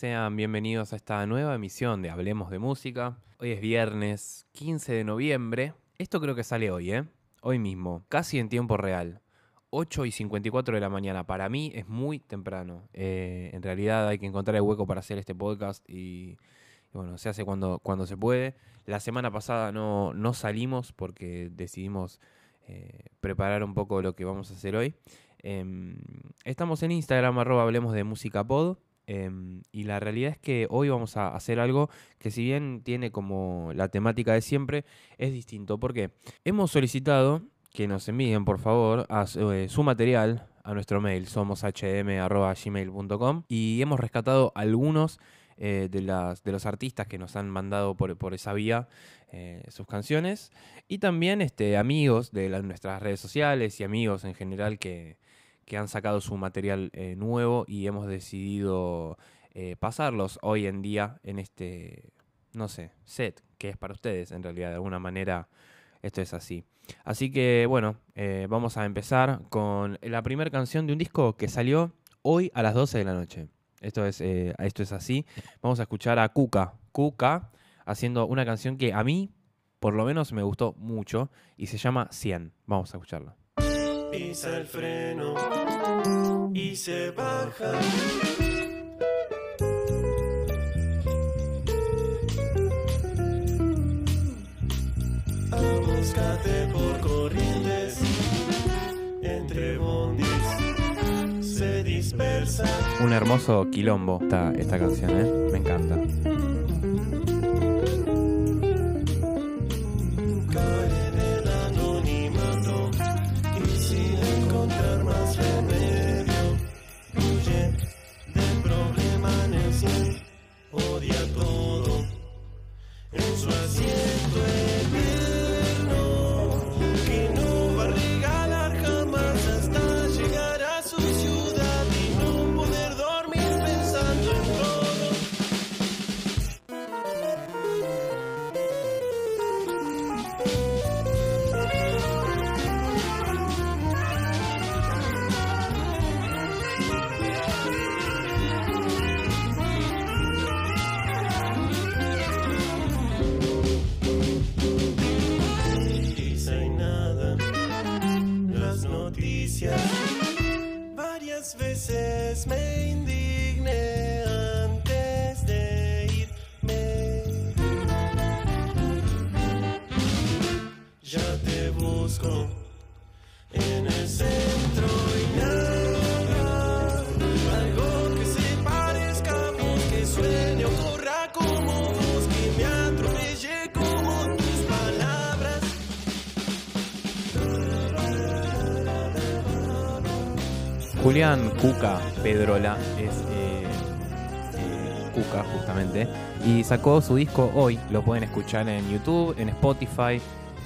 sean bienvenidos a esta nueva emisión de Hablemos de Música. Hoy es viernes 15 de noviembre. Esto creo que sale hoy, ¿eh? Hoy mismo, casi en tiempo real. 8 y 54 de la mañana. Para mí es muy temprano. Eh, en realidad hay que encontrar el hueco para hacer este podcast y, bueno, se hace cuando, cuando se puede. La semana pasada no, no salimos porque decidimos eh, preparar un poco lo que vamos a hacer hoy. Em, estamos en Instagram, arroba hablemos de música pod. Em, y la realidad es que hoy vamos a hacer algo que si bien tiene como la temática de siempre, es distinto. porque Hemos solicitado que nos envíen, por favor, eh, su material a nuestro mail, somoshm.gmail.com y hemos rescatado algunos eh, de, los artistas que nos han mandado por, esa vía eh, sus canciones y también este, amigos de nuestras redes sociales y amigos en general que, que han sacado su material eh, nuevo y hemos decidido eh, pasarlos hoy en día en este, no sé, set que es para ustedes en realidad, de alguna manera esto es así. Así que bueno, eh, vamos a empezar con la primera canción de un disco que salió hoy a las 12 de la noche. Esto es, esto es así. Vamos a escuchar a Kuka. Kuka haciendo una canción que a mí, por lo menos, me gustó mucho y se llama 100. Vamos a escucharla. Pisa el freno y se baja. A por corrientes, entre bondis se dispersa. Un hermoso quilombo esta, esta canción, ¿eh? Me encanta. Julián Cuca Pedrola es eh, eh, Cuca, justamente. Y sacó su disco hoy. Lo pueden escuchar en YouTube, en Spotify.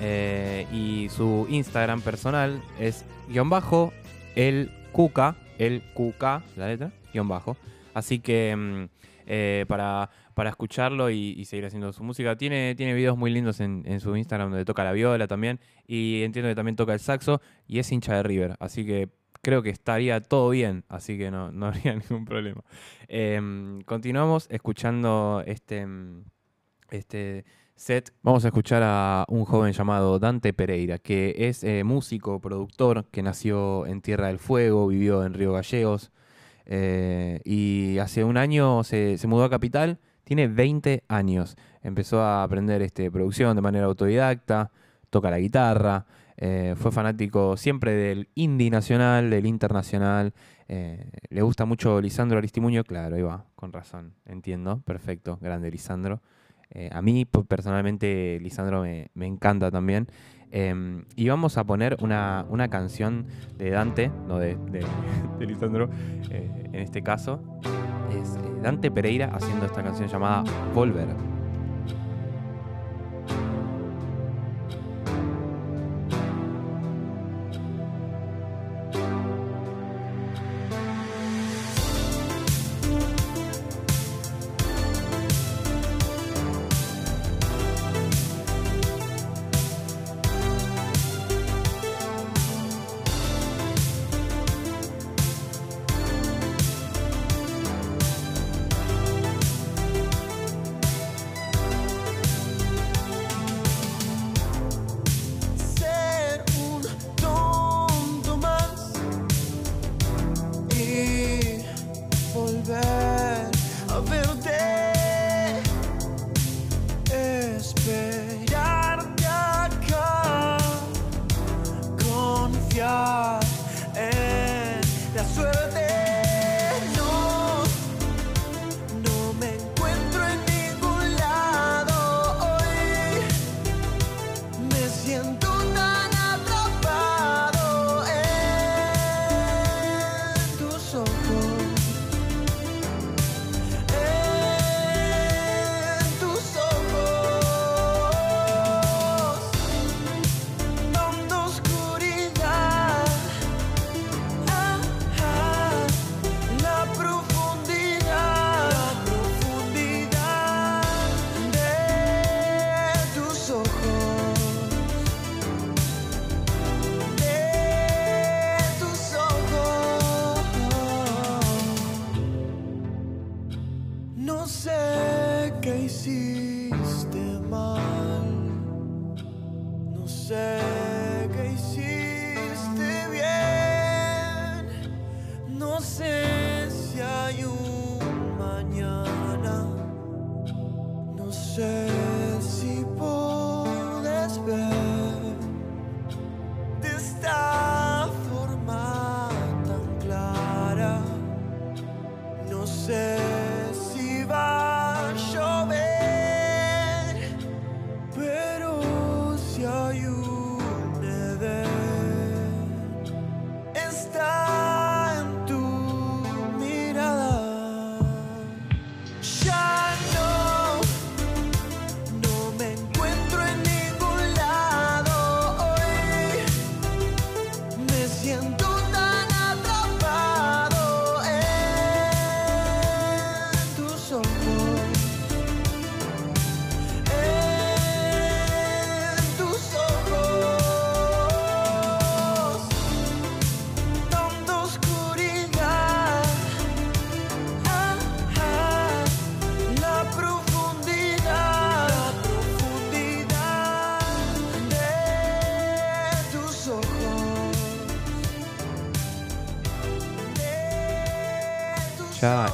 eh, y su Instagram personal es guion bajo el Cuca, el Cuca, la letra, guion bajo. Así que mm, para, para escucharlo y, y seguir haciendo su música, tiene, tiene videos muy lindos en, en su Instagram donde toca la viola también. Y entiendo que también toca el saxo. Y es hincha de River. Así que creo que estaría todo bien, así que no, no habría ningún problema. Em, continuamos escuchando este, mm, este set. Vamos a escuchar a un joven llamado Dante Pereira, que es eh, músico, productor, que nació en Tierra del Fuego, vivió en Río Gallegos eh, y hace un año se, se mudó a Capital. Tiene 20 años. Empezó a aprender este, producción de manera autodidacta, toca la guitarra, eh, fue fanático siempre del indie nacional, del internacional. eh, le gusta mucho Lisandro Aristimuño, claro, ahí va, con razón, entiendo, perfecto, grande Lisandro. Eh, a mí pues, personalmente Lisandro me, me encanta también. Eh, y vamos a poner una, una canción de Dante, no de, de- Lisandro, en este caso. Es Dante Pereira haciendo esta canción llamada. Volver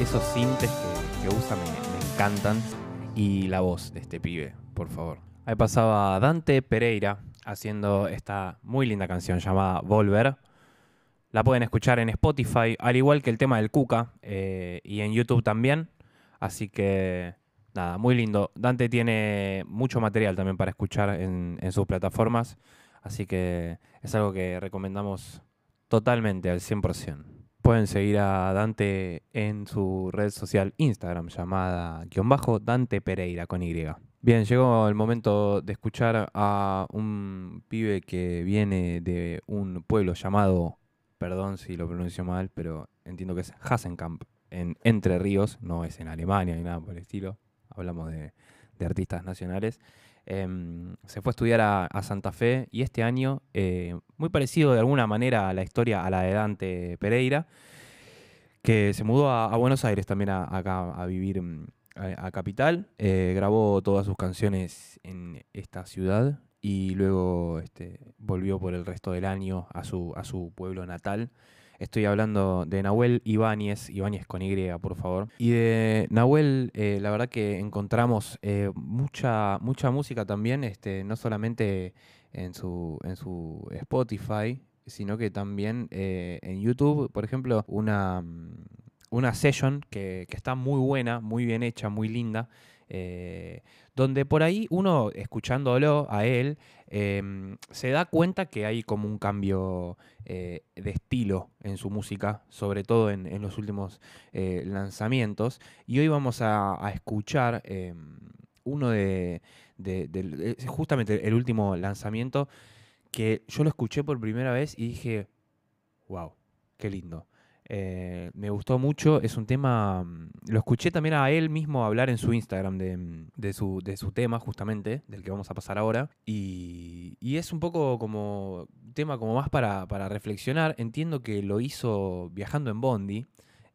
esos sintes que, usa me, me encantan. Y la voz de este pibe, por favor. Ahí pasaba Dante Pereira haciendo esta muy linda canción llamada Volver. La pueden escuchar en Spotify, al igual que el tema del Cuca, eh, y en YouTube también. Así que, nada, muy lindo. Dante tiene mucho material también para escuchar en, en sus plataformas. Así que es algo que recomendamos totalmente al 100%. Pueden seguir a Dante en su red social Instagram llamada guion bajo Dante Pereira con Y. Bien, llegó el momento de escuchar a un pibe que viene de un pueblo llamado, perdón si lo pronuncio mal, pero entiendo que es Hasenkamp, en Entre Ríos, no es en Alemania ni nada por el estilo, hablamos de, de artistas nacionales. Em, se fue a estudiar a, Santa Fe y este año, eh, muy parecido de alguna manera a la historia a la de Dante Pereira, que se mudó a, Buenos Aires también a, acá a vivir mm, a, Capital, eh, grabó todas sus canciones en esta ciudad y luego este, volvió por el resto del año a su pueblo natal. Estoy hablando de Nahuel Ibáñez, Ibáñez con Y, por favor. Y de Nahuel, eh, la verdad que encontramos eh, mucha, mucha música también, este, no solamente en su, en su Spotify, sino que también eh, en YouTube, por ejemplo, una, una session que, que está muy buena, muy bien hecha, muy linda. Donde por ahí uno, escuchándolo a él, em, se da cuenta que hay como un cambio eh, de estilo en su música, sobre todo en, los últimos eh, lanzamientos. Y hoy vamos a, escuchar em, uno de, de- justamente el último lanzamiento que yo lo escuché por primera vez y dije, wow, qué lindo. Eh, me gustó mucho, es un tema, mm, lo escuché también a él mismo hablar en su Instagram de, mm, de su, de su tema justamente, del que vamos a pasar ahora, y, y es un poco como tema como más para, para reflexionar, entiendo que lo hizo viajando en Bondi,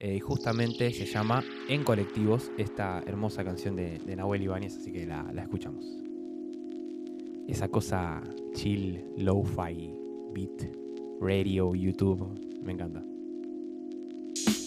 eh, y justamente se llama En Colectivos, esta hermosa canción de, de Nahuel Ibáñez, así que la, la escuchamos. Esa cosa chill, lo-fi, beat, radio, YouTube, me encanta. Hace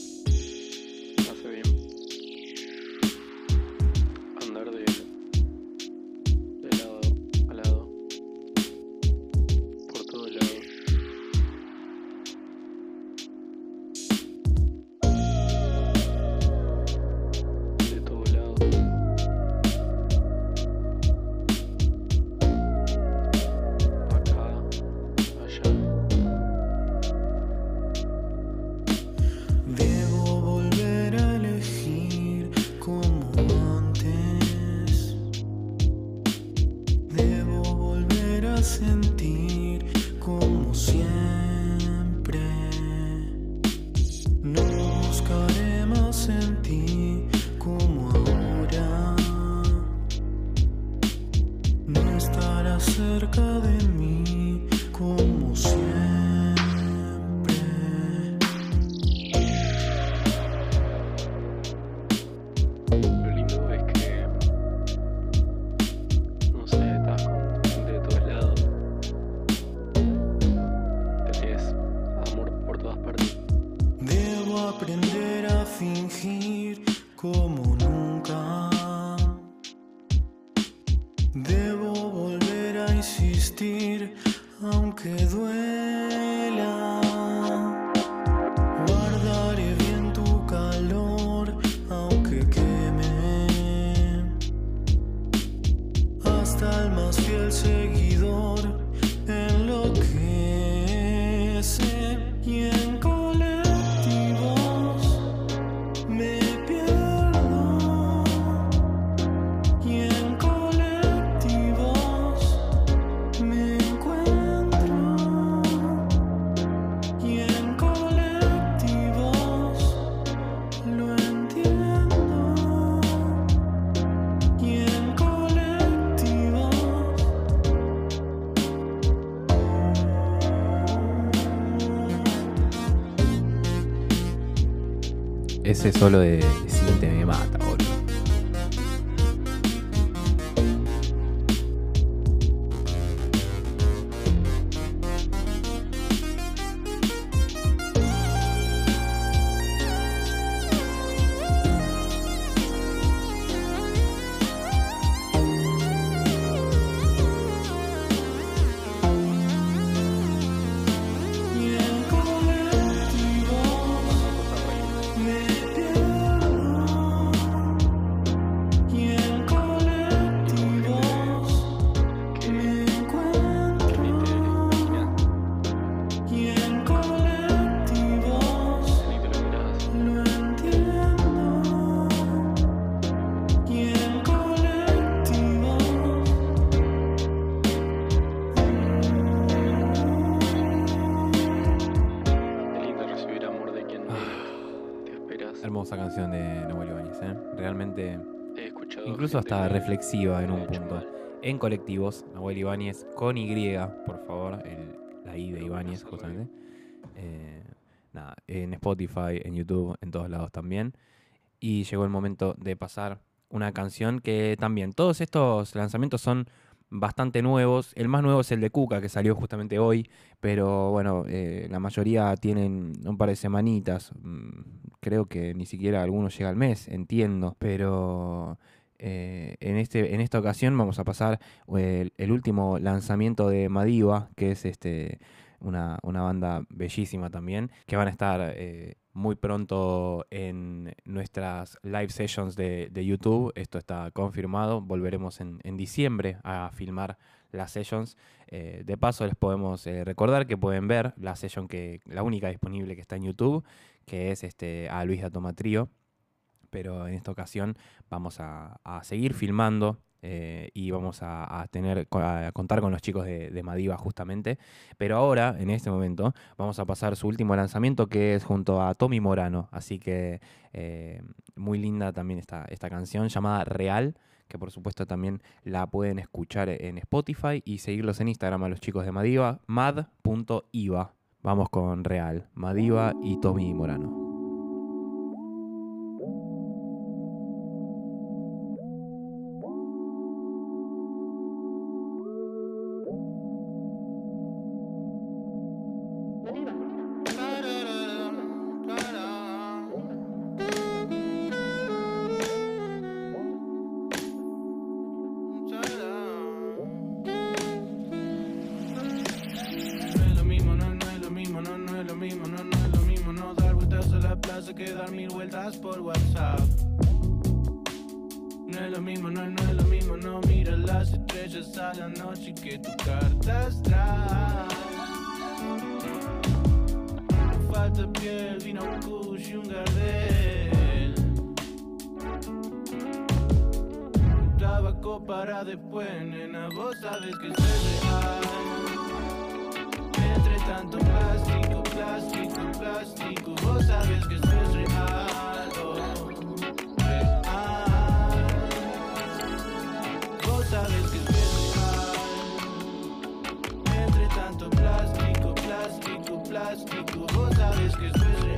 Solo de Hermosa canción de Nahuel Ibáñez, ¿eh? Realmente, He escuchado. incluso hasta reflexiva en un punto. mal. En colectivos, Nahuel Ibáñez con Y, por favor, el- la I de Ibáñez, justamente. Eh, nada, en Spotify, en YouTube, en todos lados también. Y llegó el momento de pasar una canción que también, todos estos lanzamientos son bastante nuevos. El más nuevo es el de Cuca, que salió justamente hoy, pero bueno, eh, la mayoría tienen un par de semanitas. Mm, Creo que ni siquiera alguno llega al mes, entiendo, pero... eh, en, este, en esta ocasión vamos a pasar el, el último lanzamiento de Madiva, que es este una, una banda bellísima también, que van a estar eh, muy pronto en nuestras live sessions de, de YouTube. Esto está confirmado. Volveremos en, en diciembre a filmar las sessions. Eh, de paso, les podemos eh, recordar que pueden ver la session que, la única disponible que está en YouTube, que es este a Luis Datoma Trío. Pero en esta ocasión vamos a, a seguir filmando eh, y vamos a, tener a contar con los chicos de, de Madiva justamente. Pero ahora, en este momento, vamos a pasar su último lanzamiento que es junto a Tommy Morano. Así que eh, muy linda también esta, esta canción llamada Real, que por supuesto también la pueden escuchar en Spotify y seguirlos en Instagram a los chicos de Madiva, mad.iva. Vamos con Real, Madiva y Tommy Morano. Después, nena, vos sabes que soy real. Entre tanto plástico, plástico, plástico, vos sabes que esto es real, real. Vos sabes que es real. Entre tanto plástico, plástico, plástico, vos sabes que esto es real,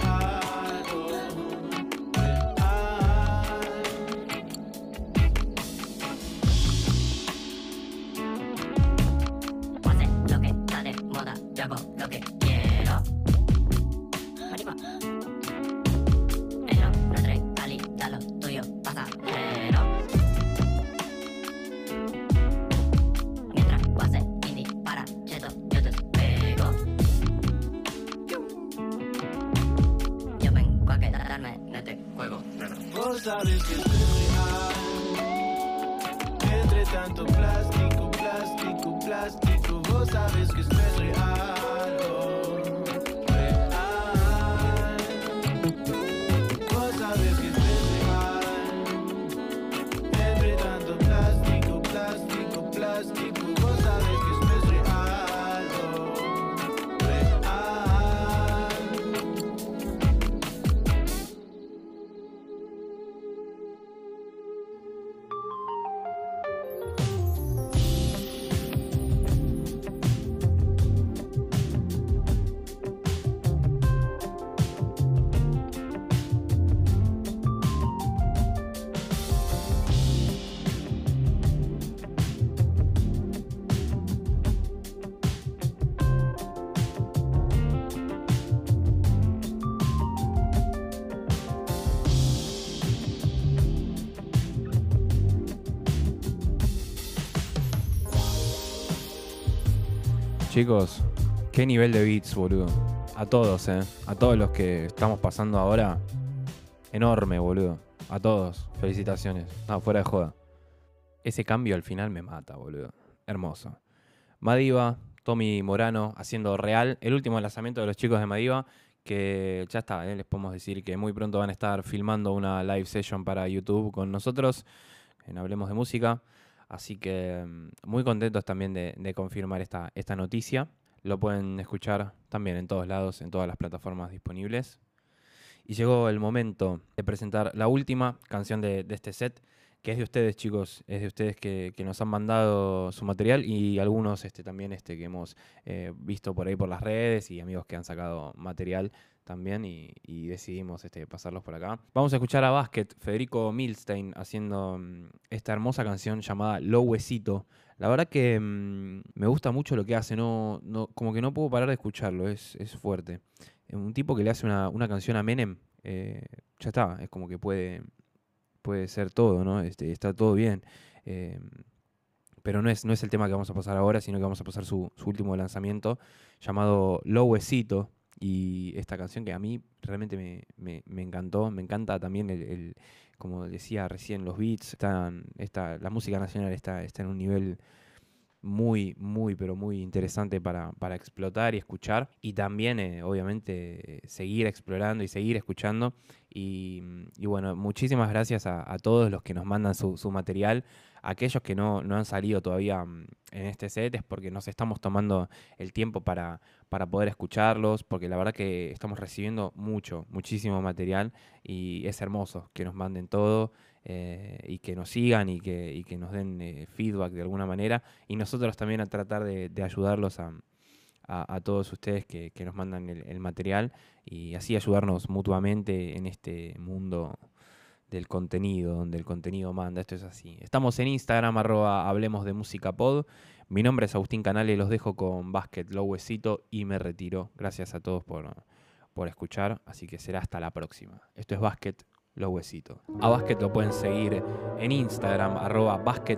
Chicos, qué nivel de beats, boludo. A todos, eh. A todos los que estamos pasando ahora. Enorme, boludo. A todos. Felicitaciones. No, fuera de joda. Ese cambio al final me mata, boludo. Hermoso. Madiva, Tommy Morano haciendo real. El último lanzamiento de los chicos de Madiva. Que ya está, eh, les podemos decir que muy pronto van a estar filmando una live session para YouTube con nosotros. En Hablemos de Música. Así que mm, muy contentos también de, confirmar esta, esta noticia. Lo pueden escuchar también en todos lados, en todas las plataformas disponibles. Y llegó el momento de presentar la última canción de este set, que es de ustedes, chicos. Es de ustedes que, nos han mandado su material y algunos este, también este, que hemos eh, visto por ahí por las redes y amigos que han sacado material también y, decidimos este, pasarlos por acá. Vamos a escuchar a Basket, Federico Milstein, haciendo mm, esta hermosa canción llamada Lo Huesito. La verdad que mm, me gusta mucho lo que hace, no, como que no puedo parar de escucharlo, es, fuerte. Un tipo que le hace una, una canción a Menem, eh, ya está, es como que puede, puede ser todo, ¿no? Este, está todo bien. Eh, pero no es, no es el tema que vamos a pasar ahora, sino que vamos a pasar su, su último lanzamiento llamado Lo Huesito. Y esta canción que a mí realmente me, me- encantó, me encanta también el, el- como decía recién, los beats, están, está, la música nacional está, está en un nivel muy, muy, pero muy interesante para, para explotar y escuchar. Y también, eh, obviamente, seguir explorando y seguir escuchando. Y, y bueno, muchísimas gracias a, a todos los que nos mandan su, su material. Aquellos que no, no han salido todavía mm, en este set es porque nos estamos tomando el tiempo para, para poder escucharlos, porque la verdad que estamos recibiendo mucho, muchísimo material y es hermoso que nos manden todo eh, y que nos sigan y que, que nos den eh, feedback de alguna manera y nosotros también a tratar de, ayudarlos a, todos ustedes que, nos mandan el, material y así ayudarnos mutuamente en este mundo del contenido, donde el contenido manda, esto es así. Estamos en Instagram, arroba Hablemos de Música Pod. Mi nombre es Agustín Canales, los dejo con Basket, Lo Huesito y me retiro. Gracias a todos por, por escuchar, así que será hasta la próxima. Esto es Basket, Lo Huesito. A Basket lo pueden seguir en Instagram, arroba Basket